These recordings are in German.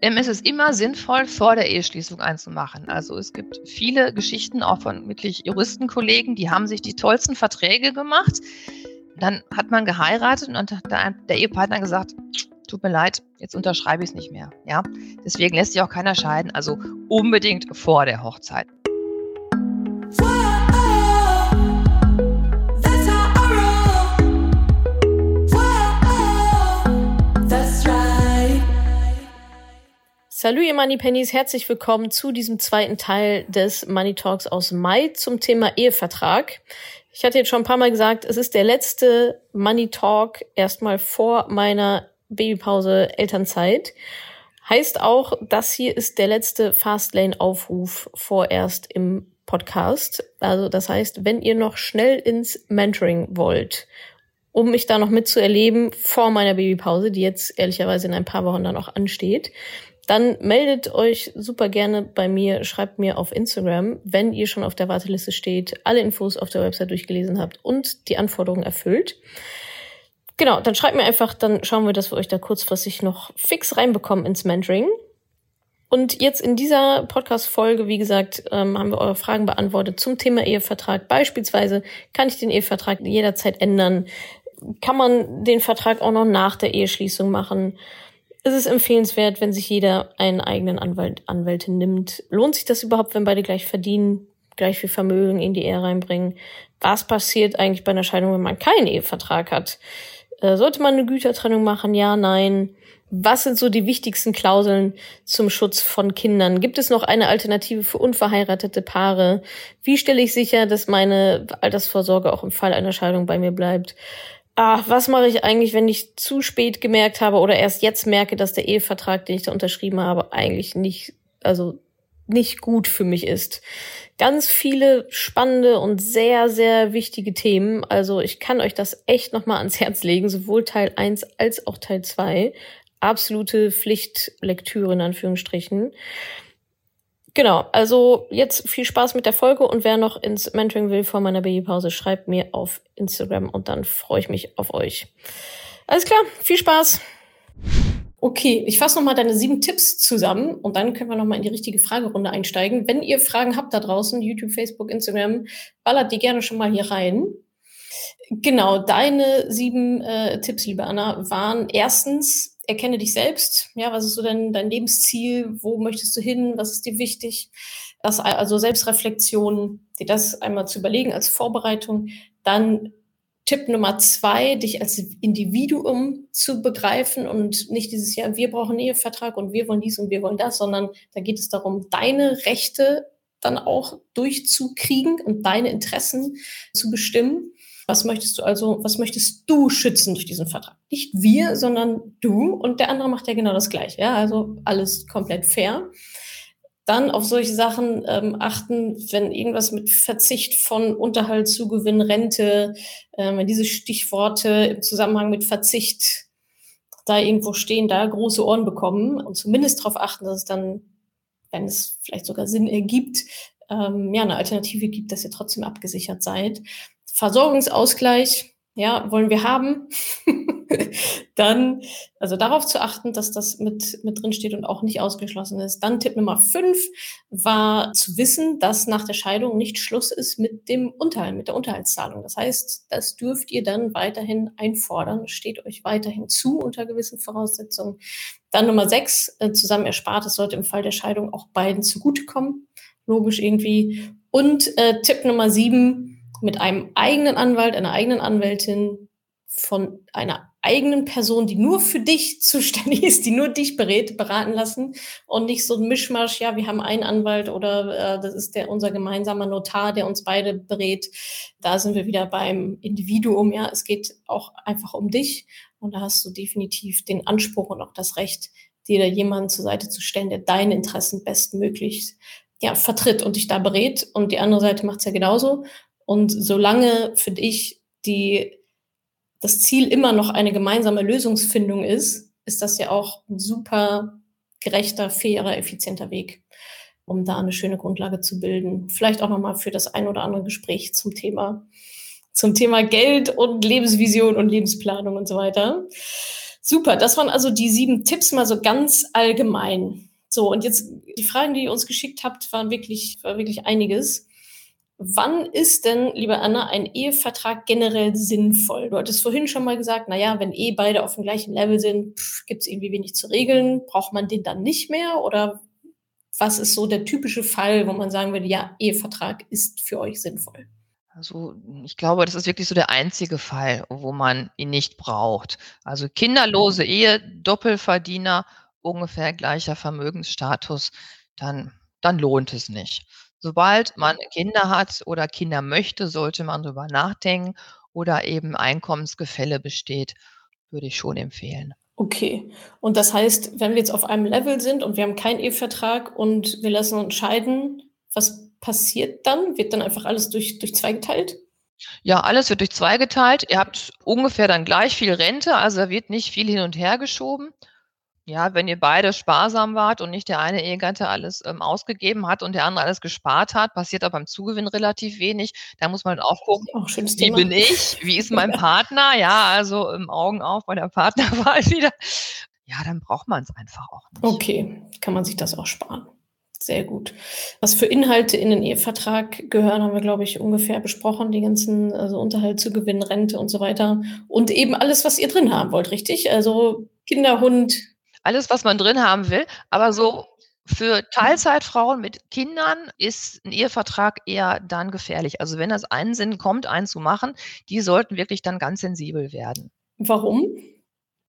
Es ist immer sinnvoll, vor der Eheschließung einzumachen. Also es gibt viele Geschichten auch von wirklich Juristenkollegen, die haben sich die tollsten Verträge gemacht. Dann hat man geheiratet und der Ehepartner gesagt, tut mir leid, jetzt unterschreibe ich es nicht mehr. Ja? Deswegen lässt sich auch keiner scheiden. Also unbedingt vor der Hochzeit. Salut, ihr Money Pennies, herzlich willkommen zu diesem zweiten Teil des Money Talks aus Mai zum Thema Ehevertrag. Ich hatte jetzt schon ein paar Mal gesagt, es ist der letzte Money Talk erstmal vor meiner Babypause Elternzeit. Heißt auch, das hier ist der letzte Fastlane-Aufruf vorerst im Podcast. Also das heißt, wenn ihr noch schnell ins Mentoring wollt, um mich da noch mitzuerleben vor meiner Babypause, die jetzt ehrlicherweise in ein paar Wochen dann auch ansteht, dann meldet euch super gerne bei mir, schreibt mir auf Instagram, wenn ihr schon auf der Warteliste steht, alle Infos auf der Website durchgelesen habt und die Anforderungen erfüllt. Genau, dann schreibt mir einfach, dann schauen wir, dass wir euch da kurzfristig noch fix reinbekommen ins Mentoring. Und jetzt in dieser Podcast-Folge, wie gesagt, ähm, haben wir eure Fragen beantwortet zum Thema Ehevertrag. Beispielsweise, kann ich den Ehevertrag jederzeit ändern? Kann man den Vertrag auch noch nach der Eheschließung machen? Ist es empfehlenswert, wenn sich jeder einen eigenen Anwalt, Anwältin nimmt. Lohnt sich das überhaupt, wenn beide gleich verdienen, gleich viel Vermögen in die Ehe reinbringen? Was passiert eigentlich bei einer Scheidung, wenn man keinen Ehevertrag hat? Äh, sollte man eine Gütertrennung machen? Ja, nein. Was sind so die wichtigsten Klauseln zum Schutz von Kindern? Gibt es noch eine Alternative für unverheiratete Paare? Wie stelle ich sicher, dass meine Altersvorsorge auch im Fall einer Scheidung bei mir bleibt? Ach, was mache ich eigentlich, wenn ich zu spät gemerkt habe oder erst jetzt merke, dass der Ehevertrag, den ich da unterschrieben habe, eigentlich nicht, also nicht gut für mich ist. Ganz viele spannende und sehr, sehr wichtige Themen. Also ich kann euch das echt nochmal ans Herz legen, sowohl Teil 1 als auch Teil 2. Absolute Pflichtlektüre in Anführungsstrichen. Genau, also jetzt viel Spaß mit der Folge und wer noch ins Mentoring will vor meiner Babypause, schreibt mir auf Instagram und dann freue ich mich auf euch. Alles klar, viel Spaß. Okay, ich fasse nochmal deine sieben Tipps zusammen und dann können wir nochmal in die richtige Fragerunde einsteigen. Wenn ihr Fragen habt da draußen, YouTube, Facebook, Instagram, ballert die gerne schon mal hier rein. Genau, deine sieben äh, Tipps, liebe Anna, waren erstens, erkenne dich selbst. Ja, was ist so dein, dein Lebensziel? Wo möchtest du hin? Was ist dir wichtig? Das, also Selbstreflexion, dir das einmal zu überlegen als Vorbereitung. Dann Tipp Nummer zwei, dich als Individuum zu begreifen und nicht dieses Jahr, wir brauchen Ehevertrag und wir wollen dies und wir wollen das, sondern da geht es darum, deine Rechte dann auch durchzukriegen und deine Interessen zu bestimmen. Was möchtest du also, was möchtest du schützen durch diesen Vertrag? Nicht wir, sondern du und der andere macht ja genau das Gleiche. Ja, also alles komplett fair. Dann auf solche Sachen ähm, achten, wenn irgendwas mit Verzicht von Unterhalt, Zugewinn, Rente, äh, wenn diese Stichworte im Zusammenhang mit Verzicht da irgendwo stehen, da große Ohren bekommen und zumindest darauf achten, dass es dann, wenn es vielleicht sogar Sinn ergibt, ähm, ja, eine Alternative gibt, dass ihr trotzdem abgesichert seid. Versorgungsausgleich, ja, wollen wir haben, dann, also darauf zu achten, dass das mit, mit drin steht und auch nicht ausgeschlossen ist. Dann Tipp Nummer fünf war zu wissen, dass nach der Scheidung nicht Schluss ist mit dem Unterhalt, mit der Unterhaltszahlung. Das heißt, das dürft ihr dann weiterhin einfordern, steht euch weiterhin zu unter gewissen Voraussetzungen. Dann Nummer sechs, äh, zusammen erspart, es sollte im Fall der Scheidung auch beiden zugutekommen. Logisch irgendwie. Und äh, Tipp Nummer sieben, mit einem eigenen Anwalt, einer eigenen Anwältin von einer eigenen Person, die nur für dich zuständig ist, die nur dich berät, beraten lassen und nicht so ein Mischmasch, ja, wir haben einen Anwalt oder äh, das ist der unser gemeinsamer Notar, der uns beide berät. Da sind wir wieder beim Individuum, ja, es geht auch einfach um dich und da hast du definitiv den Anspruch und auch das Recht, dir da jemanden zur Seite zu stellen, der deine Interessen bestmöglich ja, vertritt und dich da berät. Und die andere Seite macht es ja genauso. Und solange, finde ich, die, das Ziel immer noch eine gemeinsame Lösungsfindung ist, ist das ja auch ein super gerechter, fairer, effizienter Weg, um da eine schöne Grundlage zu bilden. Vielleicht auch nochmal für das ein oder andere Gespräch zum Thema, zum Thema Geld und Lebensvision und Lebensplanung und so weiter. Super, das waren also die sieben Tipps mal so ganz allgemein. So, und jetzt die Fragen, die ihr uns geschickt habt, waren wirklich, war wirklich einiges. Wann ist denn, liebe Anna, ein Ehevertrag generell sinnvoll? Du hattest vorhin schon mal gesagt, na ja, wenn eh beide auf dem gleichen Level sind, gibt es irgendwie wenig zu regeln. Braucht man den dann nicht mehr? Oder was ist so der typische Fall, wo man sagen würde, ja, Ehevertrag ist für euch sinnvoll? Also ich glaube, das ist wirklich so der einzige Fall, wo man ihn nicht braucht. Also kinderlose Ehe, Doppelverdiener, ungefähr gleicher Vermögensstatus, dann, dann lohnt es nicht. Sobald man Kinder hat oder Kinder möchte, sollte man darüber nachdenken oder eben Einkommensgefälle besteht, würde ich schon empfehlen. Okay. Und das heißt, wenn wir jetzt auf einem Level sind und wir haben keinen Ehevertrag und wir lassen uns scheiden, was passiert dann? Wird dann einfach alles durch, durch zwei geteilt? Ja, alles wird durch zwei geteilt. Ihr habt ungefähr dann gleich viel Rente, also da wird nicht viel hin und her geschoben. Ja, wenn ihr beide sparsam wart und nicht der eine Ehegatte alles, ähm, ausgegeben hat und der andere alles gespart hat, passiert auch beim Zugewinn relativ wenig. Da muss man auch gucken, Auch wie Thema. bin ich? Wie ist mein Partner? Ja, also, ähm, Augen auf bei der Partnerwahl wieder. Ja, dann braucht man es einfach auch nicht. Okay, kann man sich das auch sparen. Sehr gut. Was für Inhalte in den Ehevertrag gehören, haben wir, glaube ich, ungefähr besprochen. Die ganzen, also Unterhalt, Zugewinn, Rente und so weiter. Und eben alles, was ihr drin haben wollt, richtig? Also Kinder, Hund, Alles, was man drin haben will, aber so für Teilzeitfrauen mit Kindern ist ein Ehevertrag eher dann gefährlich. Also, wenn das einen Sinn kommt, einen zu machen, die sollten wirklich dann ganz sensibel werden. Warum?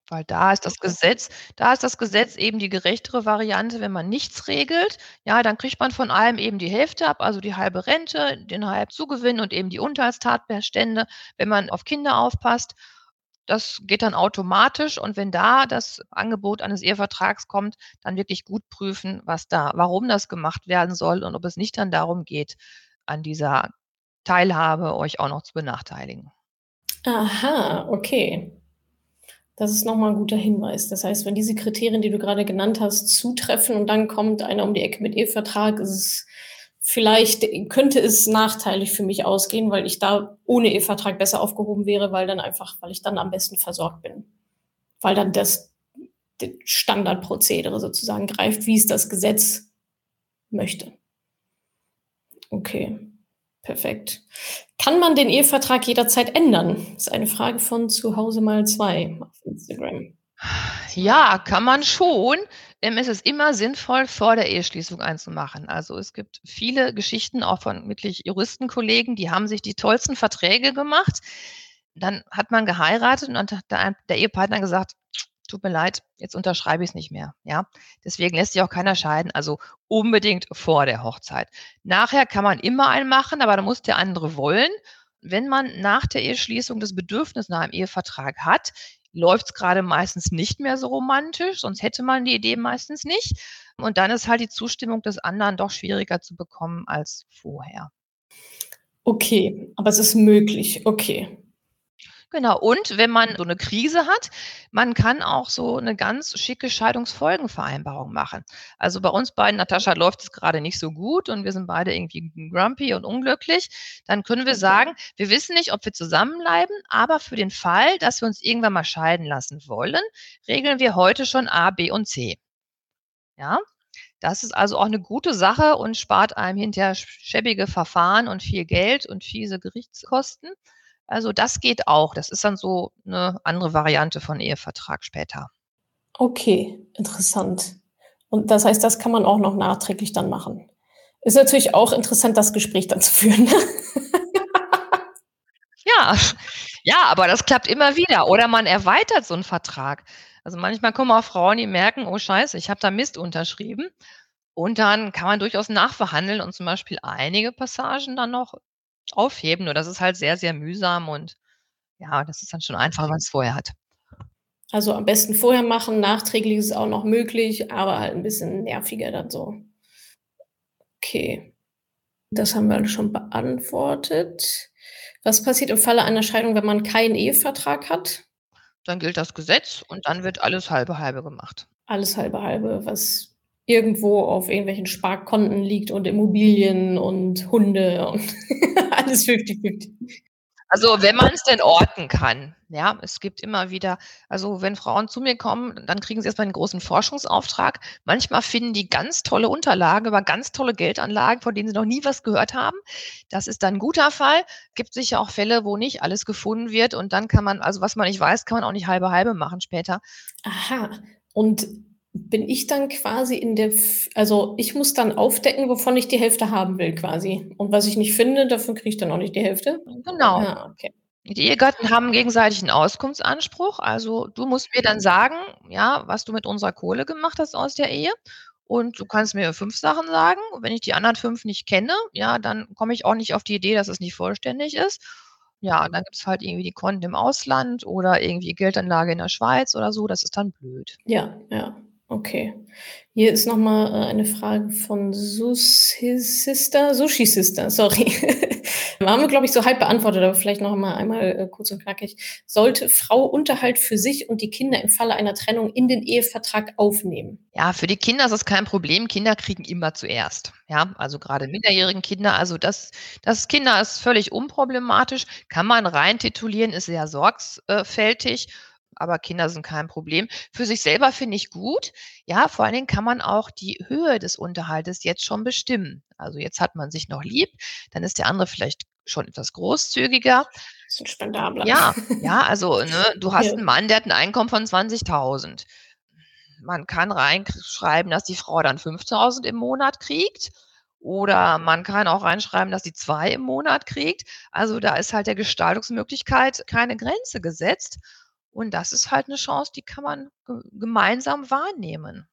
Weil da ist das Gesetz da ist das Gesetz eben die gerechtere Variante, wenn man nichts regelt, ja, dann kriegt man von allem eben die Hälfte ab, also die halbe Rente, den halben Zugewinn und eben die Unterhaltstatbestände, wenn man auf Kinder aufpasst. Das geht dann automatisch und wenn da das Angebot eines Ehevertrags kommt, dann wirklich gut prüfen, was da warum das gemacht werden soll und ob es nicht dann darum geht, an dieser Teilhabe euch auch noch zu benachteiligen. Aha, okay. Das ist noch mal 'n guter Hinweis. Das heißt, wenn diese Kriterien, die du gerade genannt hast, zutreffen und dann kommt einer um die Ecke mit Ehevertrag, ist es vielleicht könnte es nachteilig für mich ausgehen, weil ich da ohne Ehevertrag besser aufgehoben wäre, weil dann einfach weil ich dann am besten versorgt bin. Weil dann das Standardprozedere sozusagen greift, wie es das Gesetz möchte. Okay, perfekt. Kann man den Ehevertrag jederzeit ändern? Ist eine Frage von zu Hause mal 2 auf Instagram. Ja, kann man schon. Es ist immer sinnvoll, vor der Eheschließung einen zu machen. Also, es gibt viele Geschichten auch von wirklich Juristenkollegen, die haben sich die tollsten Verträge gemacht. Dann hat man geheiratet und dann hat der Ehepartner gesagt: „Tut mir leid, jetzt unterschreibe ich's nicht mehr“, ja? Deswegen lässt sich auch keiner scheiden, also unbedingt vor der Hochzeit. Nachher kann man immer einen machen, aber da muss der andere wollen. Wenn man nach der Eheschließung das Bedürfnis nach einem Ehevertrag hat, läuft's grade meistens nicht mehr so romantisch, sonst hätte man die Idee meistens nicht. Und dann ist halt die Zustimmung des anderen doch schwieriger zu bekommen als vorher. Okay, aber es ist möglich. Okay. Genau. Und wenn man so 'ne Krise hat, man kann auch so 'ne ganz schicke Scheidungsfolgenvereinbarung machen. Also, bei uns beiden, Natascha, läuft es grade nicht so gut und wir sind beide irgendwie grumpy und unglücklich. Dann können wir sagen: „Wir wissen nicht, ob wir zusammenbleiben, aber für den Fall, dass wir uns irgendwann mal scheiden lassen wollen, regeln wir heute schon A, B und C.“ Ja? Das ist also auch 'ne gute Sache und spart einem hinterher sch schäbige Verfahren und viel Geld und fiese Gerichtskosten. Also, das geht auch. Das ist dann so 'ne andere Variante von Ehevertrag später. Okay, interessant. Und das heißt, das kann man auch noch nachträglich dann machen. Ist natürlich auch interessant, das Gespräch dann zu führen, ne? Ja, ja, aber das klappt immer wieder. Oder man erweitert so 'n Vertrag. Also, manchmal kommen auch Frauen, die merken: „Oh Scheiße, ich habe da Mist unterschrieben.“ Und dann kann man durchaus nachverhandeln und zum Beispiel einige Passagen dann noch aufheben. Nur das ist halt sehr, sehr mühsam und ja, das ist dann schon einfacher, wenn man's vorher hat. Also, am besten vorher machen, nachträglich ist auch noch möglich, aber halt 'n bisschen nerviger dann so. Okay. Das haben wir schon beantwortet. Was passiert im Falle einer Scheidung, wenn man keinen Ehevertrag hat? Dann gilt das Gesetz und dann wird alles halbe halbe gemacht. Alles halbe halbe, was irgendwo auf irgendwelchen Sparkonten liegt und Immobilien und Hunde und alles fifty-fifty. Also, wenn man es denn orten kann. Ja, es gibt immer wieder also, wenn Frauen zu mir kommen, dann kriegen sie erst mal 'n großen Forschungsauftrag. Manchmal finden die ganz tolle Unterlagen über ganz tolle Geldanlagen, von denen sie noch nie was gehört haben. Das ist dann 'n guter Fall. Gibt sicher auch Fälle, wo nicht alles gefunden wird und dann kann man also, was man nicht weiß, kann man auch nicht halbe halbe machen später. Aha. Und bin ich dann quasi in der also, ich muss dann aufdecken, wovon ich die Hälfte haben will quasi. Und was ich nicht finde, davon kriege ich dann auch nicht die Hälfte? Genau. Ah, okay. Die Ehegatten haben gegenseitig 'n Auskunftsanspruch. Also, du musst mir dann sagen, ja, was du mit unserer Kohle gemacht hast aus der Ehe. Und du kannst mir 5 Sachen sagen. Und wenn ich die anderen 5 nicht kenne, ja, dann komme ich auch nicht auf die Idee, dass es nicht vollständig ist. Ja, dann gibt's halt irgendwie die Konten im Ausland oder irgendwie Geldanlage in der Schweiz oder so. Das ist dann blöd. Ja, ja. Okay. Hier ist noch mal, äh, eine Frage von Sushi Sister Sushi Sister, sorry. Haben wir, glaube ich, so halb beantwortet, aber vielleicht noch mal einmal, äh, kurz und knackig. Sollte Frau Unterhalt für sich und die Kinder im Falle einer Trennung in den Ehevertrag aufnehmen? Ja, für die Kinder ist es kein Problem. Kinder kriegen immer zuerst. Ja, also grade minderjährigen Kinder. Also das das Kinder ist völlig unproblematisch, kann man rein titulieren, ist sehr sorgs äh, fältig aber Kinder sind kein Problem. Für sich selber finde ich gut. Ja, vor allen Dingen kann man auch die Höhe des Unterhaltes jetzt schon bestimmen. Also, jetzt hat man sich noch lieb, dann ist der andere vielleicht schon etwas großzügiger. Bisschen spendabler. Ja, ja, also, ne, du hast Ja. 'n Mann, der hat 'n Einkommen von 20.000. Man kann reinschreiben, dass die Frau dann 5.000 im Monat kriegt oder man kann auch reinschreiben, dass sie 2 im Monat kriegt. Also, da ist halt der Gestaltungsmöglichkeit keine Grenze gesetzt. Und das ist halt 'ne Chance, die kann man ge gemeinsam wahrnehmen.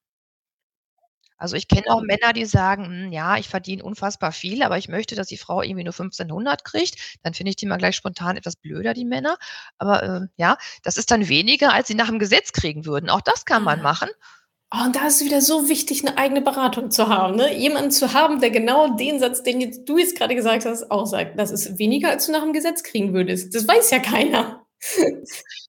Also, ich kenne auch Männer, die sagen: „Hm, ja, ich verdiene unfassbar viel, aber ich möchte, dass die Frau irgendwie nur 1.500 kriegt.“ Dann finde ich die immer gleich spontan etwas blöder, die Männer. Aber, äh, ja, das ist dann weniger, als sie nach dem Gesetz kriegen würden. Auch das kann man Ah. machen. Oh, und da ist es wieder so wichtig, 'ne eigene Beratung zu haben, ne? Jemanden zu haben, der genau den Satz, den jetzt du jetzt grade gesagt hast, auch sagt: „Das ist weniger, als du nach dem Gesetz kriegen würdest.“ Das weiß ja keiner.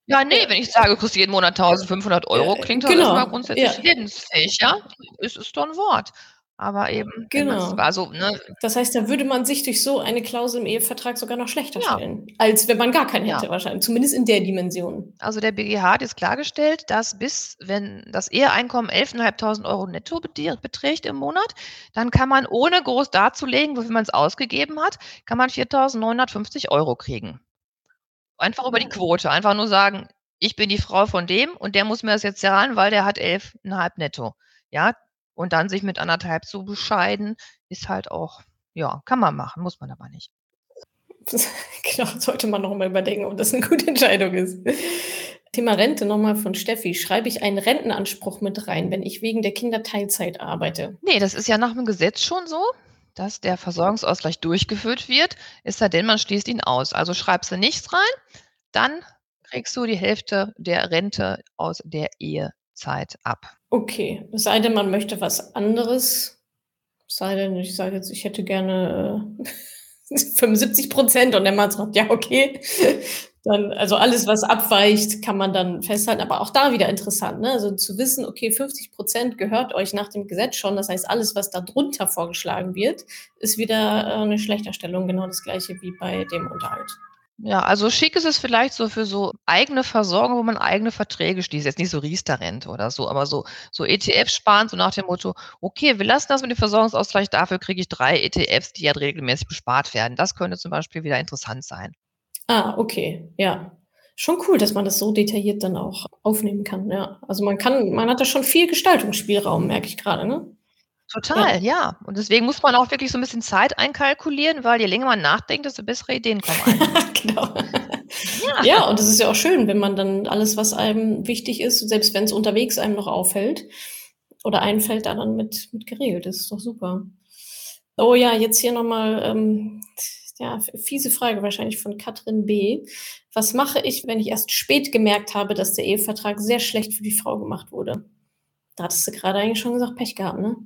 Ja, ne, wenn ich sage, du kriegst jeden Monat 1.500 €, Äh, klingt das genau, grundsätzlich ja. lebensfähig, ja? Es ist doch 'n Wort. Aber eben, wenn man's Genau. also, ne Das heißt, da würde man sich durch so eine Klausel im Ehevertrag sogar noch schlechter Ja. stellen, als wenn man gar keinen Ja. hätte wahrscheinlich, zumindest in der Dimension. Also, der BGH hat jetzt klargestellt, dass bis wenn das Eheeinkommen 11.500 € netto bede beträgt im Monat, dann kann man, ohne groß darzulegen, wofür man's ausgegeben hat kann man 4.950 € kriegen. Einfach über die. Quote. Einfach nur sagen: „Ich bin die Frau von dem und der muss mir das jetzt zahlen, weil der hat 11,5 netto.“ Ja? Und dann sich mit 1,5 zu bescheiden, ist halt auch ja, kann man machen, muss man aber nicht. Genau, sollte man noch mal überdenken, ob das 'ne gute Entscheidung ist. Thema Rente noch mal von Steffi. Schreibe ich einen Rentenanspruch mit rein, wenn ich wegen der Kinder Teilzeit arbeite? Ne, das ist ja nach dem Gesetz schon so, dass der Versorgungsausgleich durchgeführt wird, es sei denn, man schließt ihn aus. Also, schreibst du nichts rein, dann kriegst du die Hälfte der Rente aus der Ehezeit ab. Okay, es sei denn, man möchte was anderes. Es sei denn, ich sage jetzt, ich hätte gerne, äh, 75 % und der Mann sagt: „Ja, okay.“ Dann also, alles, was abweicht, kann man dann festhalten. Aber auch da wieder interessant, ne? Also, zu wissen, okay, 50 % gehört euch nach dem Gesetz schon. Das heißt, alles, was da drunter vorgeschlagen wird, ist wieder, äh, 'ne Schlechterstellung. Genau das Gleiche wie bei dem Unterhalt. Ja, also, schick ist es vielleicht so für so eigene Versorgung, wo man eigene Verträge schließt. Jetzt nicht so Riester-Rente oder so, aber so so ETF sparen, so nach dem Motto: „Okay, wir lassen das mit dem Versorgungsausgleich, dafür kriege ich 3 ETFs, die halt regelmäßig bespart werden.“ Das könnte zum Beispiel wieder interessant sein. Ah, okay, ja. Schon cool, dass man das so detailliert dann auch aufnehmen kann, ja. Also, man kann man hat da schon viel Gestaltungsspielraum, merke ich grade, ne? Total, ja. Und deswegen muss man auch wirklich so 'n bisschen Zeit einkalkulieren, weil je länger man nachdenkt, desto bessere Ideen kommen. Genau. Ja. Ja, und es ist ja auch schön, wenn man dann alles, was einem wichtig ist, selbst wenn's unterwegs einem noch auffällt oder einfällt, da dann mit mit geregelt ist. Ist doch super. Oh ja, jetzt hier noch mal, ja, fiese Frage wahrscheinlich von Katrin B. Was mache ich, wenn ich erst spät gemerkt habe, dass der Ehevertrag sehr schlecht für die Frau gemacht wurde? Da hattest du grade eigentlich schon gesagt, Pech gehabt, ne?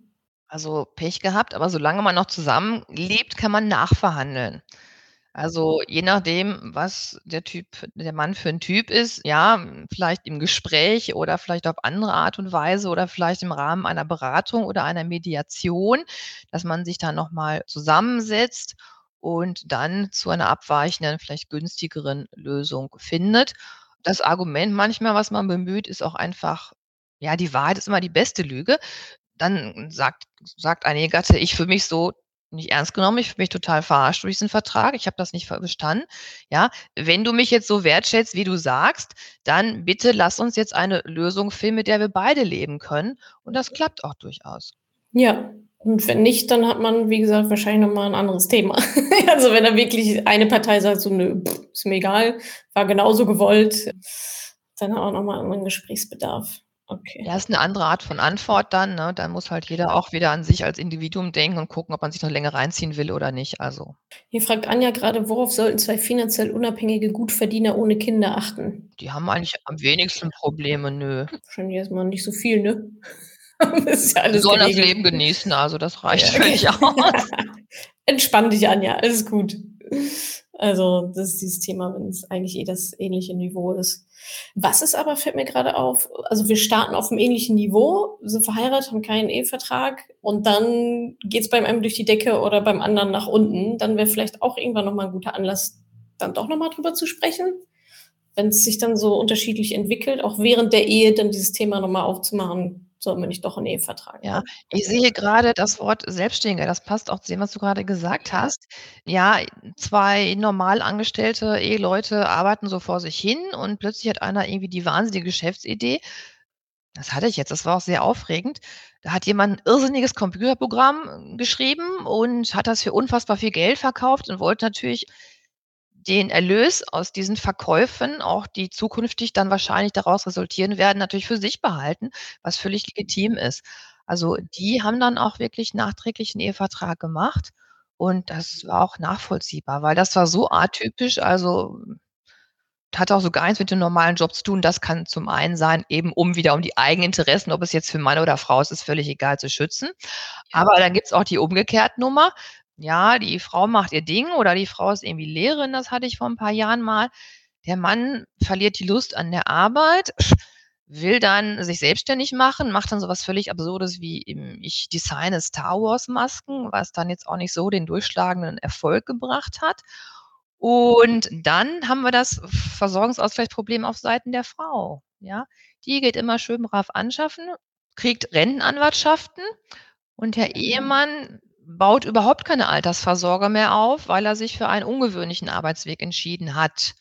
Also, Pech gehabt, aber solange man noch zusammenlebt, kann man nachverhandeln. Also, je nachdem, was der Typ der Mann für 'n Typ ist, ja, vielleicht im Gespräch oder vielleicht auf andere Art und Weise oder vielleicht im Rahmen einer Beratung oder einer Mediation, dass man sich da noch mal zusammensetzt und dann zu einer abweichenden, vielleicht günstigeren Lösung findet. Das Argument manchmal, was man bemüht, ist auch einfach, ja, die Wahrheit ist immer die beste Lüge. Dann sagt sagt ein Ehegatte: „Ich fühle mich so nicht ernst genommen, ich fühle mich total verarscht durch diesen Vertrag, ich habe das nicht ver bestanden. Ja, wenn du mich jetzt so wertschätzt, wie du sagst, dann bitte lass uns jetzt eine Lösung finden, mit der wir beide leben können.“ Und das klappt auch durchaus. Ja, und wenn nicht, dann hat man, wie gesagt, wahrscheinlich noch mal 'n anderes Thema. Also, wenn da wirklich eine Partei sagt so: „Nö, pff, ist mir egal, war genauso gewollt“, dann hat man noch mal anderen Gesprächsbedarf. Okay. Ja, ist 'ne andere Art von Antwort dann, ne? Dann muss halt jeder auch wieder an sich als Individuum denken und gucken, ob man sich noch länger reinziehen will oder nicht, also. Hier fragt Anja grade: „Worauf sollten 2 finanziell unabhängige Gutverdiener ohne Kinder achten?“ Die haben eigentlich am wenigsten Probleme, nö. Wahrscheinlich erst mal nicht so viel, ne? Das ist ja alles sollen das. Leben genießen, also das reicht Ja, völlig aus. Entspann dich, Anja, alles gut. Also, das ist dieses Thema, wenn's eigentlich eh das ähnliche Niveau ist. Was ist aber fällt mir grade auf also, wir starten auf'm ähnlichen Niveau, sind verheiratet, haben keinen Ehevertrag und dann geht's beim einen durch die Decke oder beim anderen nach unten. Dann wäre vielleicht auch irgendwann noch mal 'n guter Anlass, dann doch noch mal drüber zu sprechen, wenn's sich dann so unterschiedlich entwickelt, auch während der Ehe dann dieses Thema noch mal aufzumachen: „Sollten wir nicht doch 'n Ehevertrag Ja, machen?“ ich sehe grade das Wort Selbstständiger, das passt auch zu dem, was du grade gesagt hast. Ja, 2 normal angestellte Eheleute arbeiten so vor sich hin und plötzlich hat einer irgendwie die wahnsinnige Geschäftsidee. Das hatte ich jetzt, das war auch sehr aufregend. Da hat jemand 'n irrsinniges Computerprogramm geschrieben und hat das für unfassbar viel Geld verkauft und wollte natürlich den Erlös aus diesen Verkäufen, auch die zukünftig dann wahrscheinlich daraus resultieren werden, natürlich für sich behalten, was völlig legitim ist. Also, die haben dann auch wirklich nachträglich 'n Ehevertrag gemacht und das war auch nachvollziehbar, weil das war so atypisch, also hat auch so gar nichts mit dem normalen Job zu tun. Das kann zum einen sein, eben um wieder um die Eigeninteressen, ob es jetzt für Mann oder Frau ist, ist völlig egal, zu schützen. Aber dann gibt's auch die Umgekehrt-Nummer. Ja, die Frau macht ihr Ding oder die Frau ist irgendwie Lehrerin, das hatte ich vor 'n paar Jahren mal. Der Mann verliert die Lust an der Arbeit, will dann sich selbstständig machen, macht dann so was völlig Absurdes wie, hm, ich designe Star-Wars-Masken, was dann jetzt auch nicht so den durchschlagenden Erfolg gebracht hat. Und dann haben wir das Versorgungsausgleichsproblem auf Seiten der Frau, ja? Die geht immer schön brav anschaffen, kriegt Rentenanwartschaften und der Ehemann baut überhaupt keine Altersvorsorge mehr auf, weil er sich für einen ungewöhnlichen Arbeitsweg entschieden hat.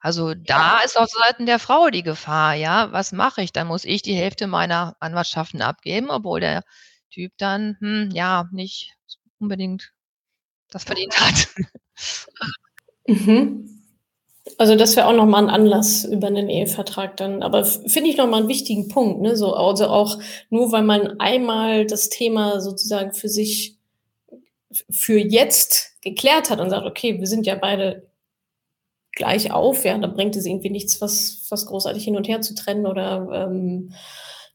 Also, da ist auf Seiten der Frau die Gefahr, ja? Was mache ich? Dann muss ich die Hälfte meiner Anwartschaften abgeben, obwohl der Typ dann, hm, ja, nicht unbedingt das verdient hat. Mhm. Also, das wäre auch noch mal 'n Anlass über 'nen Ehevertrag dann. Aber finde ich noch mal 'n wichtigen Punkt, ne? So also, auch nur weil man einmal das Thema sozusagen für sich für jetzt geklärt hat und sagt: „Okay, wir sind ja beide gleich auf“, ja, dann bringt es irgendwie nichts, was was großartig hin und her zu trennen oder, ähm,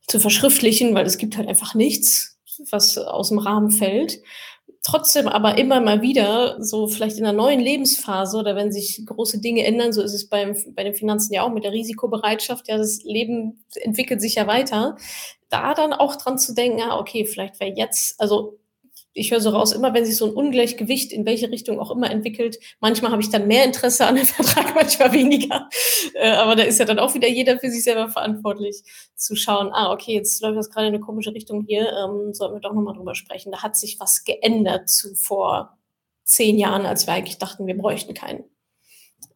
zu verschriftlichen, weil es gibt halt einfach nichts, was aus'm Rahmen fällt. Trotzdem aber immer mal wieder so vielleicht in 'ner neuen Lebensphase oder wenn sich große Dinge ändern, so ist es beim bei den Finanzen ja auch mit der Risikobereitschaft, ja, das Leben entwickelt sich ja weiter. Da dann auch dran zu denken: „Ah, okay, vielleicht wäre jetzt“ also, ich höre so raus, immer wenn sich so 'n Ungleichgewicht in welche Richtung auch immer entwickelt manchmal habe ich dann mehr Interesse an dem Vertrag, manchmal weniger. Äh, aber da ist ja dann auch wieder jeder für sich selber verantwortlich, zu schauen: „Ah, okay, jetzt läuft das grade in 'ne komische Richtung hier, ähm, sollten wir doch noch mal drüber sprechen. Da hat sich was geändert zu vor 10 Jahren, als wir eigentlich dachten, wir bräuchten keinen.“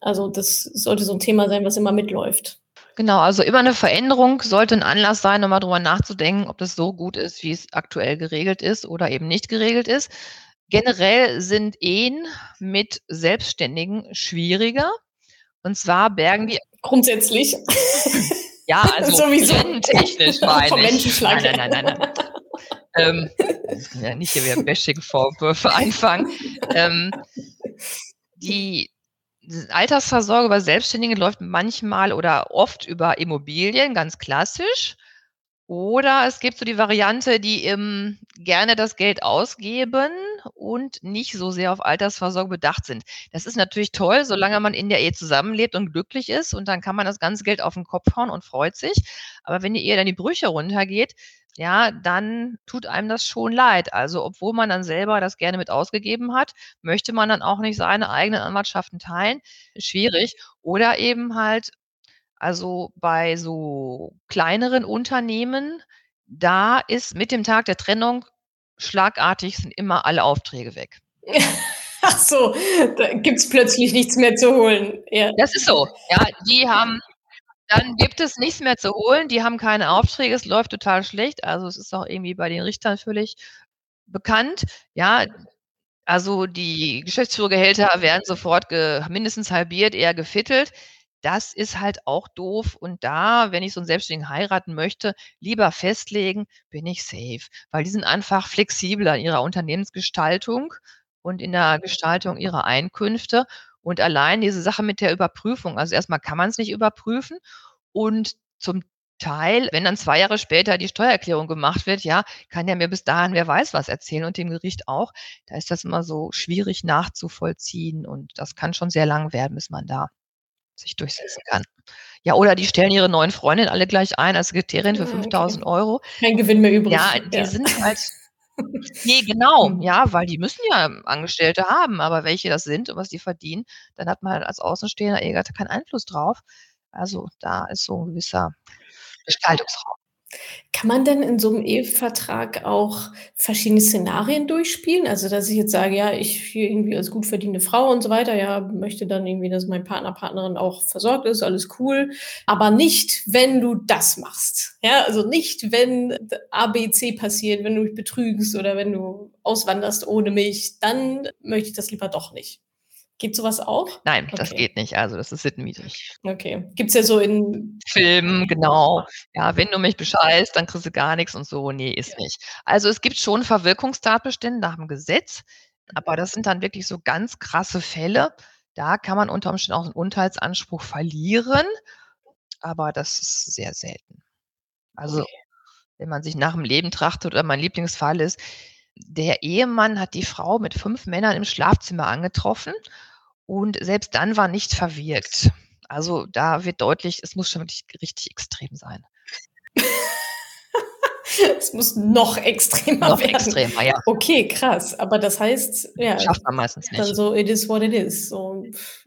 Also, das sollte so 'n Thema sein, was immer mitläuft. Genau, also, immer 'ne Veränderung sollte 'n Anlass sein, noch mal drüber nachzudenken, ob das so gut ist, wie es aktuell geregelt ist oder eben nicht geregelt ist. Generell sind Ehen mit Selbstständigen schwieriger. Und zwar bergen die Grundsätzlich. Ja, also, Sowieso. rententechnisch meine Vom ich. Nein, nein, nein, nein. Ähm, ja, nicht hier wieder Bashing-Vorwürfe einfangen. Ähm, die s Altersvorsorge bei Selbstständigen läuft manchmal oder oft über Immobilien, ganz klassisch. Oder es gibt so die Variante, die ähm, gerne das Geld ausgeben und nicht so sehr auf Altersvorsorge bedacht sind. Das ist natürlich toll, solange man in der Ehe zusammenlebt und glücklich ist und dann kann man das ganze Geld auf den Kopf hauen und freut sich. Aber wenn die Ehe dann die Brüche runtergeht, ja, dann tut einem das schon leid. Also, obwohl man dann selber das gerne mit ausgegeben hat, möchte man dann auch nicht seine eigenen Anwartschaften teilen. Schwierig. Oder eben halt, also bei so kleineren Unternehmen, da ist mit dem Tag der Trennung schlagartig sind immer alle Aufträge weg. Ach so, da gibt's plötzlich nichts mehr zu holen. Ja. Das ist so. Ja, die haben dann gibt es nichts mehr zu holen. Die haben keine Aufträge. Es läuft total schlecht. Also, es ist auch irgendwie bei den Richtern völlig bekannt. Ja, also die Geschäftsführergehälter werden sofort mindestens halbiert, eher gevittelt. Das ist halt auch doof. Und da, wenn ich so 'n Selbstständigen heiraten möchte, lieber festlegen, bin ich safe, weil die sind einfach flexibler in ihrer Unternehmensgestaltung und in der Gestaltung ihrer Einkünfte. Und allein diese Sache mit der Überprüfung, also erstmal kann man's nicht überprüfen und zum Teil, wenn dann 2 Jahre später die Steuererklärung gemacht wird, ja, kann der mir bis dahin wer weiß was erzählen und dem Gericht auch. Da ist das immer so schwierig nachzuvollziehen und das kann schon sehr lang werden, bis man da sich durchsetzen kann. Ja, oder die stellen ihre neuen Freundinnen alle gleich ein als Sekretärin für 5.000 ah, okay. €. Kein Gewinn mehr übrig. Ja, die ja. sind halt ne, genau, mhm. ja, weil die müssen ja Angestellte haben, aber welche das sind und was die verdienen, dann hat man halt als Außenstehender eh gar keinen Einfluss drauf. Also, da ist so 'n gewisser Gestaltungsraum. Kann man denn in so 'nem Ehevertrag auch verschiedene Szenarien durchspielen? Also, dass ich jetzt sage: „Ja, ich hier irgendwie als gut verdienende Frau und so weiter, ja, möchte dann irgendwie, dass mein Partner, Partnerin auch versorgt ist, alles cool, aber nicht, wenn du das machst.“ Ja, also nicht, wenn A, B, C passiert, wenn du mich betrügst oder wenn du auswanderst ohne mich, dann möchte ich das lieber doch nicht. Geht so was auch? Nein, okay. das geht nicht. Also, das ist sittenwidrig. Okay. Gibt's ja so in Filmen, genau. Ja, wenn du mich bescheißt, dann kriegst du gar nix und so. Ne, ist ja. nicht. Also, es gibt schon Verwirkungstatbestände nach dem Gesetz, aber das sind dann wirklich so ganz krasse Fälle. Da kann man unter Umständen auch 'n Unterhaltsanspruch verlieren, aber das ist sehr selten. Also, okay. wenn man sich nach dem Leben trachtet oder mein Lieblingsfall ist, der Ehemann hat die Frau mit 5 Männern im Schlafzimmer angetroffen und selbst dann war nicht verwirkt. Also, da wird deutlich, es muss schon wirklich richtig extrem sein. Es muss noch extremer noch werden. extremer, ja. Okay, krass. Aber das heißt, ja, Schafft man meistens nicht. so it is what it is. So,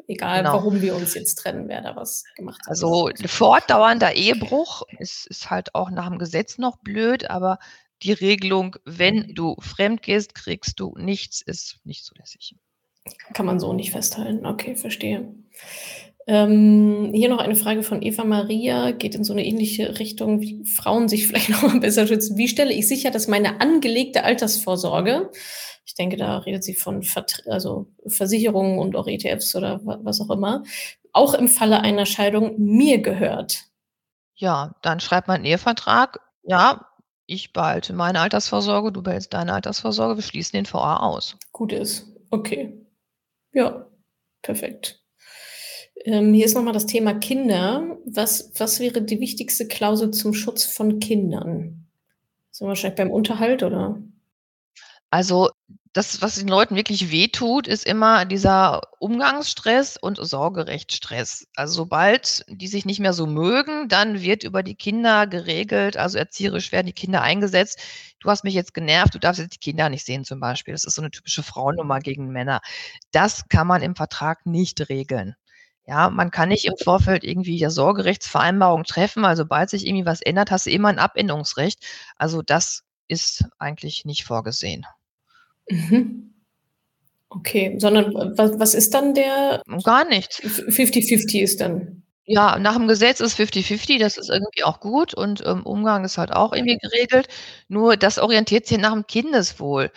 egal, Genau. warum wir uns jetzt trennen, wer da was gemacht hat. Also, fortdauernder Ehebruch ist ist halt auch nach dem Gesetz noch blöd, aber die Regelung, wenn du fremd gehst, kriegst du nichts, ist nicht zulässig. Kann man so nicht festhalten. Okay, verstehe. Ähm, hier noch eine Frage von Eva Maria, geht in so eine ähnliche Richtung, wie Frauen sich vielleicht noch mal besser schützen. Wie stelle ich sicher, dass meine angelegte Altersvorsorge, ich denke, da redet sie von Vert also Versicherungen und auch ETFs oder was auch immer, auch im Falle einer Scheidung mir gehört? Ja, dann schreibt man 'n Ehevertrag. Ja, ich behalte meine Altersvorsorge, du behältst deine Altersvorsorge, wir schließen den VA aus. Gut ist. Okay. Ja, perfekt. Ähm, hier ist noch mal das Thema Kinder. Was was wäre die wichtigste Klausel zum Schutz von Kindern? Sind wir wahrscheinlich beim Unterhalt, oder? Also, das, was den Leuten wirklich wehtut, ist immer dieser Umgangsstress und Sorgerechtsstress. Also, sobald die sich nicht mehr so mögen, dann wird über die Kinder geregelt, also erzieherisch werden die Kinder eingesetzt. „Du hast mich jetzt genervt, du darfst jetzt die Kinder nicht sehen“, zum Beispiel. Das ist so 'ne typische Frauennummer gegen Männer. Das kann man im Vertrag nicht regeln. Ja, man kann nicht im Vorfeld irgendwie ja Sorgerechtsvereinbarung treffen, weil sobald sich irgendwie was ändert, hast du immer 'n Abänderungsrecht. Also, das ist eigentlich nicht vorgesehen. Mhm. Okay, sondern wa was ist dann der Gar nichts. 50-50 ist dann Ja, nach dem Gesetz ist 50-50, das ist irgendwie auch gut und, ähm, Umgang ist halt auch irgendwie geregelt. Nur das orientiert sich nach dem Kindeswohl.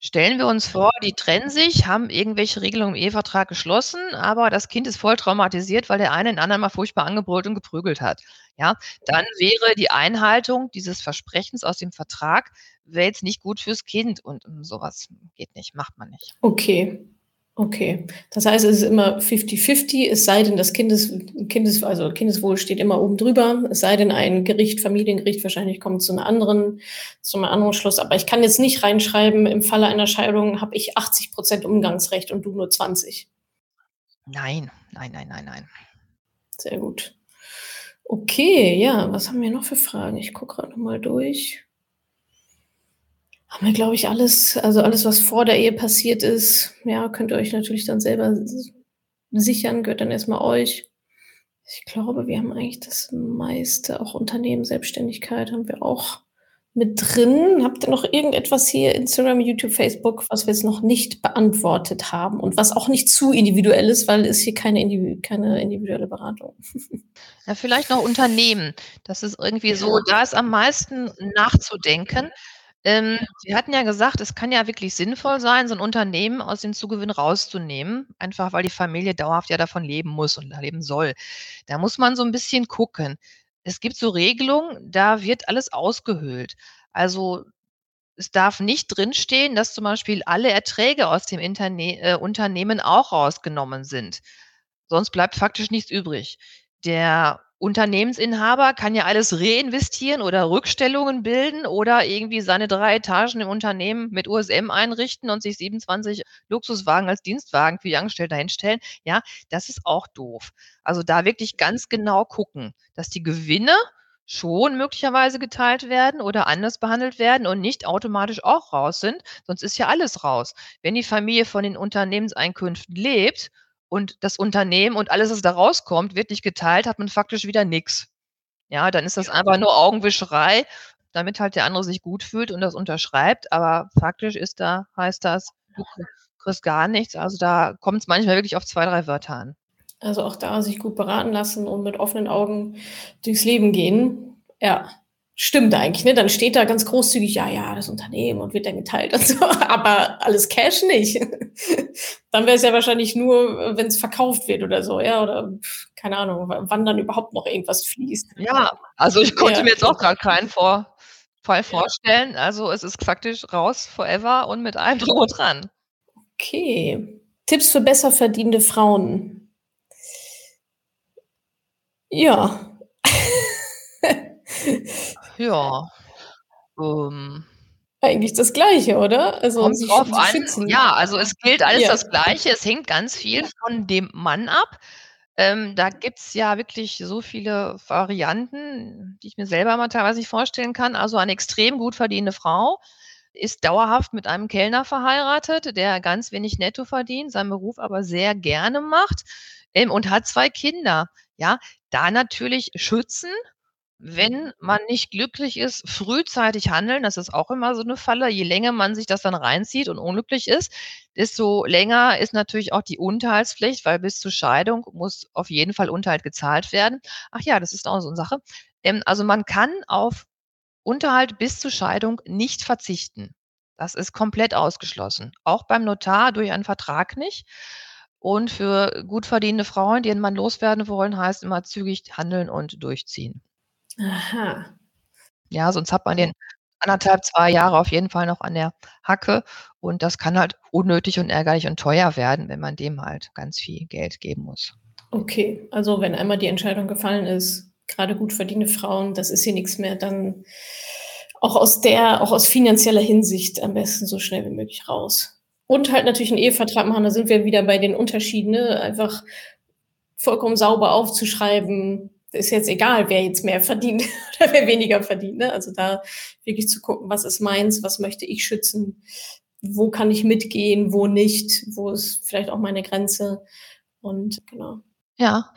Stellen wir uns vor, die trennen sich, haben irgendwelche Regelungen im Ehevertrag geschlossen, aber das Kind ist voll traumatisiert, weil der eine den anderen mal furchtbar angebrüllt und geprügelt hat. Ja, dann wäre die Einhaltung dieses Versprechens aus dem Vertrag wäre jetzt nicht gut fürs Kind und, ähm, so was geht nicht, macht man nicht. Okay. Okay, das heißt, es ist immer 50-50, es sei denn, das Kindes, Kindes, also Kindeswohl steht immer oben drüber, es sei denn, ein Gericht, Familiengericht wahrscheinlich kommt zu einer anderen, zu einem anderen Schluss. Aber ich kann jetzt nicht reinschreiben, im Falle einer Scheidung habe ich 80 Prozent Umgangsrecht und du nur 20. Nein, nein, nein, nein, nein. Sehr gut. Okay, ja, was haben wir noch für Fragen? Ich gucke gerade noch mal durch haben wir, glaube ich, alles, also alles, was vor der Ehe passiert ist, ja, könnt ihr euch natürlich dann selber sichern, gehört dann erstmal euch. Ich glaube, wir haben eigentlich das meiste, auch Unternehmen, Selbstständigkeit haben wir auch mit drin. Habt ihr noch irgendetwas hier, Instagram, YouTube, Facebook, was wir jetzt noch nicht beantwortet haben und was auch nicht zu individuell ist, weil es hier keine, Individu keine individuelle Beratung. Ja, vielleicht noch Unternehmen. Das ist irgendwie so, da ist am meisten nachzudenken. Ähm, Sie hatten ja gesagt, es kann ja wirklich sinnvoll sein, so 'n Unternehmen aus dem Zugewinn rauszunehmen, einfach weil die Familie dauerhaft ja davon leben muss und leben soll. Da muss man so 'n bisschen gucken. Es gibt so Regelungen, da wird alles ausgehöhlt. Also, es darf nicht drinstehen, dass zum Beispiel alle Erträge aus dem Interne äh, Unternehmen auch rausgenommen sind. Sonst bleibt faktisch nichts übrig. Der Unternehmensinhaber kann ja alles reinvestieren oder Rückstellungen bilden oder irgendwie seine 3 Etagen im Unternehmen mit USM einrichten und sich 27 Luxuswagen als Dienstwagen für die Angestellten dahinstellen. Ja, das ist auch doof. Also, da wirklich ganz genau gucken, dass die Gewinne schon möglicherweise geteilt werden oder anders behandelt werden und nicht automatisch auch raus sind, sonst ist ja alles raus. Wenn die Familie von den Unternehmenseinkünften lebt und das Unternehmen und alles, was da rauskommt, wird nicht geteilt, hat man faktisch wieder nix. Ja, dann ist das einfach nur Augenwischerei, damit halt der andere sich gut fühlt und das unterschreibt, aber faktisch ist da heißt das, du kriegst gar nichts. Also, da kommt's manchmal wirklich auf 2, 3 Wörter an. Also, auch da sich gut beraten lassen und mit offenen Augen durchs Leben gehen. Ja. Stimmt eigentlich, ne? Dann steht da ganz großzügig, ja, ja, das Unternehmen und wird dann geteilt und so, aber alles Cash nicht. dann wäre es ja wahrscheinlich nur, wenn es verkauft wird oder so, ja, oder keine Ahnung, wann dann überhaupt noch irgendwas fließt. Ja, also ich konnte ja. mir jetzt auch gerade keinen Vor Fall vorstellen. Also es ist faktisch raus forever und mit allem drum und dran. Okay. Tipps für besser verdienende Frauen. Ja. Ja. Ähm. Eigentlich das Gleiche, oder? Also, kommt drauf an. Ja, also es gilt alles ja. das Gleiche. Es hängt ganz viel von dem Mann ab. Ähm, da gibt's ja wirklich so viele Varianten, die ich mir selber mal teilweise nicht vorstellen kann. Also eine extrem gut verdienende Frau ist dauerhaft mit einem Kellner verheiratet, der ganz wenig netto verdient, seinen Beruf aber sehr gerne macht, ähm, und hat 2 Kinder. Ja, da natürlich schützen wenn man nicht glücklich ist, frühzeitig handeln, das ist auch immer so 'ne Falle. Je länger man sich das dann reinzieht und unglücklich ist, desto länger ist natürlich auch die Unterhaltspflicht, weil bis zur Scheidung muss auf jeden Fall Unterhalt gezahlt werden. Ach ja, das ist auch so 'ne Sache. Ähm, also, man kann auf Unterhalt bis zur Scheidung nicht verzichten. Das ist komplett ausgeschlossen. Auch beim Notar durch einen Vertrag nicht. Und für gut verdienende Frauen, die ihren Mann loswerden wollen, heißt immer zügig handeln und durchziehen. Aha. Ja, sonst hat man den 1,5, 2 Jahre auf jeden Fall noch an der Hacke und das kann halt unnötig und ärgerlich und teuer werden, wenn man dem halt ganz viel Geld geben muss. Okay, also wenn einmal die Entscheidung gefallen ist, grade gut verdienende Frauen, das ist hier nix mehr, dann auch aus der auch aus finanzieller Hinsicht am besten so schnell wie möglich raus. Und halt natürlich 'n Ehevertrag machen, da sind wir wieder bei den Unterschieden, ne? Einfach vollkommen sauber aufzuschreiben, ist jetzt egal, wer jetzt mehr verdient oder wer weniger verdient. Ne? Also da wirklich zu gucken, was ist meins, was möchte ich schützen, wo kann ich mitgehen, wo nicht, wo ist vielleicht auch meine Grenze. Und genau. Ja,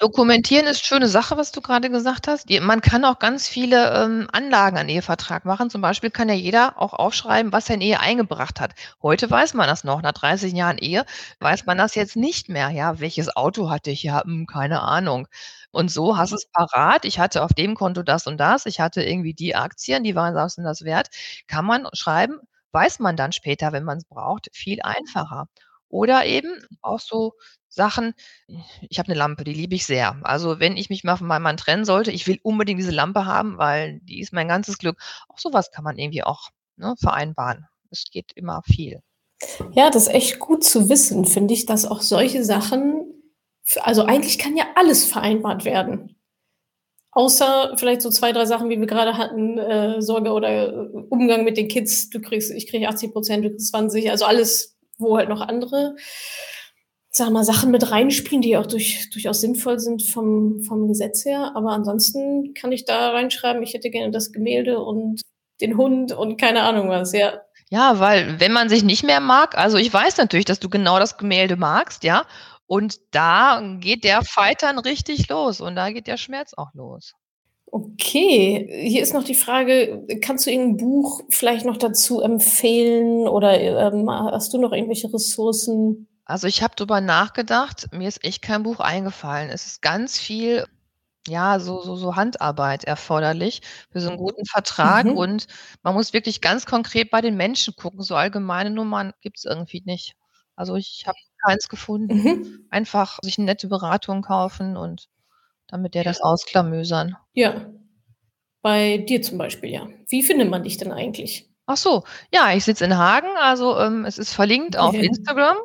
Dokumentieren ist schöne Sache, was du gerade gesagt hast. Man kann auch ganz viele, ähm, Anlagen an Ehevertrag machen. Zum Beispiel kann ja jeder auch aufschreiben, was er in Ehe eingebracht hat. Heute weiß man das noch. Nach 30 Jahren Ehe weiß man das jetzt nicht mehr. Ja, welches Auto hatte ich? Ja, hm, keine Ahnung. Und so hast du's parat. Ich hatte auf dem Konto das und das. Ich hatte irgendwie die Aktien, die waren das und das wert. Kann man schreiben, weiß man dann später, wenn man's braucht, viel einfacher. Oder eben auch so Sachen ich habe 'ne Lampe, die liebe ich sehr. Also, wenn ich mich mal von meinem Mann trennen sollte, ich will unbedingt diese Lampe haben, weil die ist mein ganzes Glück. Auch so was kann man irgendwie auch, ne, vereinbaren. Es geht immer viel. Ja, das ist echt gut zu wissen, finde ich, dass auch solche Sachen, also eigentlich kann ja alles vereinbart werden. Außer vielleicht so zwei, drei Sachen, wie wir gerade hatten, äh, Sorge oder äh, Umgang mit den Kids. Du kriegst, ich kriege 80 Prozent, du kriegst 20, also alles, wo halt noch andere, sag mal, Sachen mit reinspielen, die auch durch, durchaus sinnvoll sind vom, vom Gesetz her. Aber ansonsten kann ich da reinschreiben, ich hätte gerne das Gemälde und den Hund und keine Ahnung was, ja. Ja, weil wenn man sich nicht mehr mag, also ich weiß natürlich, dass du genau das Gemälde magst, ja, und da geht der Fight dann richtig los und da geht der Schmerz auch los. Okay, hier ist noch die Frage, kannst du irgendein Buch vielleicht noch dazu empfehlen oder ähm, hast du noch irgendwelche Ressourcen? Also ich habe drüber nachgedacht, mir ist echt kein Buch eingefallen. Es ist ganz viel, ja, so, so, so Handarbeit erforderlich für so einen guten Vertrag Mhm. und man muss wirklich ganz konkret bei den Menschen gucken. So allgemeine Nummern gibt es irgendwie nicht. Also ich habe keins gefunden. Mhm. Einfach sich eine nette Beratung kaufen und dann mit der das ausklamüsern. Ja. Bei dir zum Beispiel, ja. Wie findet man dich denn eigentlich? Ach so, ja, ich sitze in Hagen, also ähm, es ist verlinkt auf Ja. Instagram.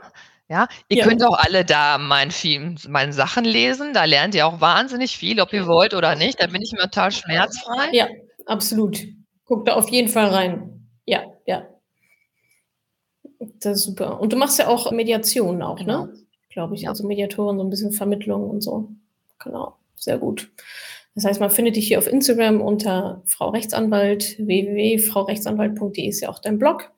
Ja, ihr Ja. könnt auch alle da mein Film, meine Sachen lesen. Da lernt ihr auch wahnsinnig viel, ob ihr wollt oder nicht. Da bin ich immer total schmerzfrei. Ja, absolut. Guck da auf jeden Fall rein. Ja. Das ist super. Und du machst ja auch Mediationen auch, Genau. ne? Glaube ich. Ja. Also Mediatoren, so ein bisschen Vermittlung und so. Genau. Sehr gut. Das heißt, man findet dich hier auf Instagram unter Frau Rechtsanwalt. www.fraurechtsanwalt.de ist ja auch dein Blog.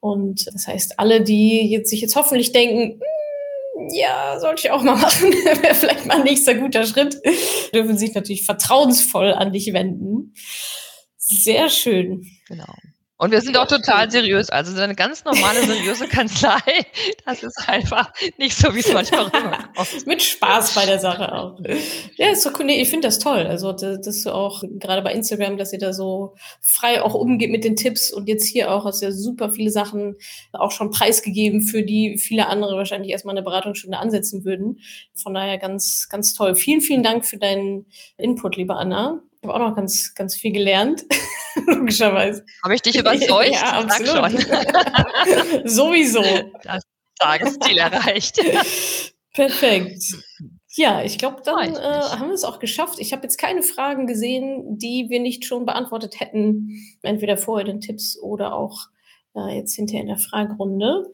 Und das heißt, alle, die jetzt, sich jetzt hoffentlich denken, "Hm, ja, sollte ich auch mal machen, wäre vielleicht mal ein nächster guter Schritt, dürfen sich natürlich vertrauensvoll an dich wenden. Sehr schön. Genau. Und wir sind auch total seriös. Also so eine ganz normale, seriöse Kanzlei. Das ist einfach nicht so, wie es manchmal rüberkommt. Mit Spaß bei der Sache auch. Ja, ist so cool. Nee, ich finde das toll. Also, dass dass du auch gerade bei Instagram, dass ihr da so frei auch umgeht mit den Tipps und jetzt hier auch hast du ja super viele Sachen auch schon preisgegeben, für die viele andere wahrscheinlich erstmal eine Beratungsstunde ansetzen würden. Von daher ganz, ganz toll. Vielen, vielen Dank für deinen Input, liebe Anna. Habe auch noch ganz, ganz viel gelernt, logischerweise. Habe ich dich überzeugt? Ja, absolut. schon. Sowieso. Das Tagesziel erreicht. Perfekt. Ja, ich glaube, dann äh, haben wir es auch geschafft. Ich habe jetzt keine Fragen gesehen, die wir nicht schon beantwortet hätten, entweder vorher in den Tipps oder auch äh, jetzt hinterher in der Fragerunde.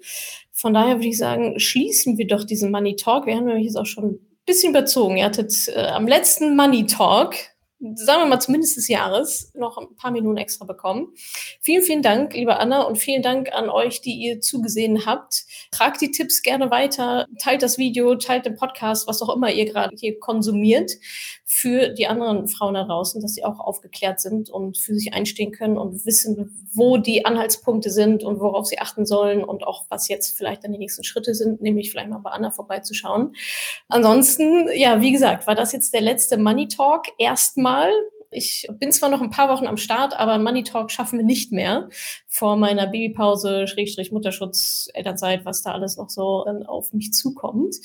Von daher würde ich sagen, schließen wir doch diesen Money Talk. Wir haben nämlich jetzt auch schon ein bisschen überzogen. Ihr hattet äh, am letzten Money Talk, sagen wir mal zumindest des Jahres, noch ein paar Minuten extra bekommen. Vielen, vielen Dank, liebe Anna, und vielen Dank an euch, die ihr zugesehen habt. Tragt die Tipps gerne weiter, teilt das Video, teilt den Podcast, was auch immer ihr gerade hier konsumiert, für die anderen Frauen da draußen, dass sie auch aufgeklärt sind und für sich einstehen können und wissen, wo die Anhaltspunkte sind und worauf sie achten sollen und auch was jetzt vielleicht dann die nächsten Schritte sind, nämlich vielleicht mal bei Anna vorbeizuschauen. Ansonsten, ja, wie gesagt, war das jetzt der letzte Money Talk erstmal. Ich bin zwar noch ein paar Wochen am Start, aber Money Talk schaffen wir nicht mehr vor meiner Babypause, Schrägstrich Mutterschutz, Elternzeit, was da alles noch so auf mich zukommt.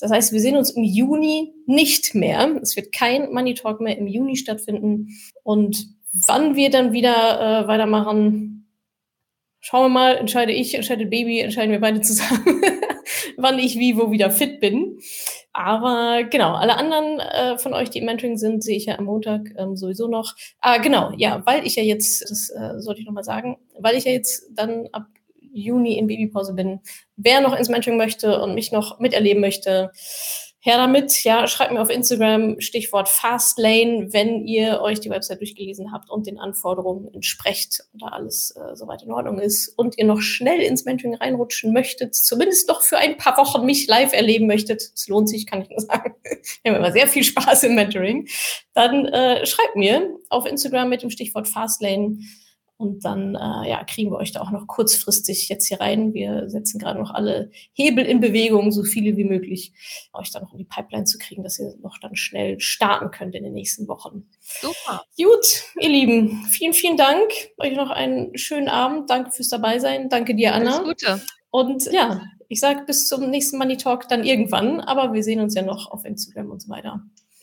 Das heißt, wir sehen uns im Juni nicht mehr. Es wird kein Money Talk mehr im Juni stattfinden. Und wann wir dann wieder äh, weitermachen, schauen wir mal, entscheide ich, entscheidet Baby, entscheiden wir beide zusammen, wann ich wie, wo wieder fit bin. Aber genau, alle anderen äh, von euch, die im Mentoring sind, sehe ich ja am Montag ähm, sowieso noch. Ah, genau, ja, weil ich ja jetzt, das äh, sollte ich nochmal sagen, weil ich ja jetzt dann ab Juni in Babypause bin, wer noch ins Mentoring möchte und mich noch miterleben möchte, her damit. Ja, schreibt mir auf Instagram Stichwort Fastlane, wenn ihr euch die Website durchgelesen habt und den Anforderungen entsprecht und da alles äh, soweit in Ordnung ist und ihr noch schnell ins Mentoring reinrutschen möchtet, zumindest noch für ein paar Wochen mich live erleben möchtet, es lohnt sich, kann ich nur sagen. Wir haben immer sehr viel Spaß im Mentoring. Dann äh, schreibt mir auf Instagram mit dem Stichwort Fastlane und dann äh, ja, kriegen wir euch da auch noch kurzfristig jetzt hier rein. Wir setzen gerade noch alle Hebel in Bewegung, so viele wie möglich, euch dann noch in die Pipeline zu kriegen, dass ihr noch dann schnell starten könnt in den nächsten Wochen. Super. Gut, ihr Lieben, vielen, vielen Dank. Euch noch einen schönen Abend. Danke fürs Dabeisein. Danke dir, Alles Anna. Gute. Und ja, ich sage bis zum nächsten Money Talk dann irgendwann, aber wir sehen uns ja noch auf Instagram und so weiter.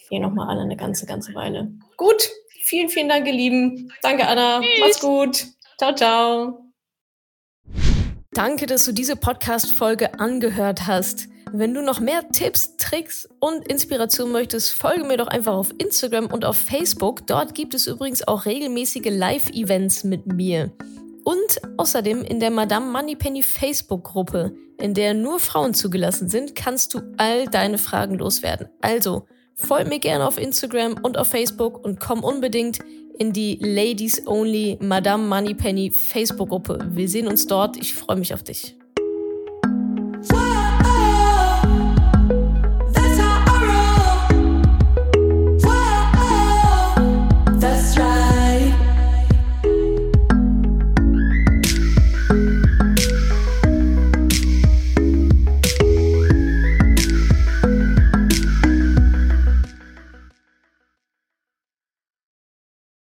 Hier nochmal alle eine ganze, ganze Weile. Gut, vielen, vielen Dank, ihr Lieben. Danke, Anna. Tschüss. Macht's gut. Ciao, ciao. Danke, dass du diese Podcast-Folge angehört hast. Wenn du noch mehr Tipps, Tricks und Inspiration möchtest, folge mir doch einfach auf Instagram und auf Facebook. Dort gibt es übrigens auch regelmäßige Live-Events mit mir. Und außerdem in der Madame Moneypenny Facebook-Gruppe, in der nur Frauen zugelassen sind, kannst du all deine Fragen loswerden. Also, folg mir gerne auf Instagram und auf Facebook und komm unbedingt in die Ladies Only Madame Moneypenny Facebook-Gruppe. Wir sehen uns dort. Ich freue mich auf dich.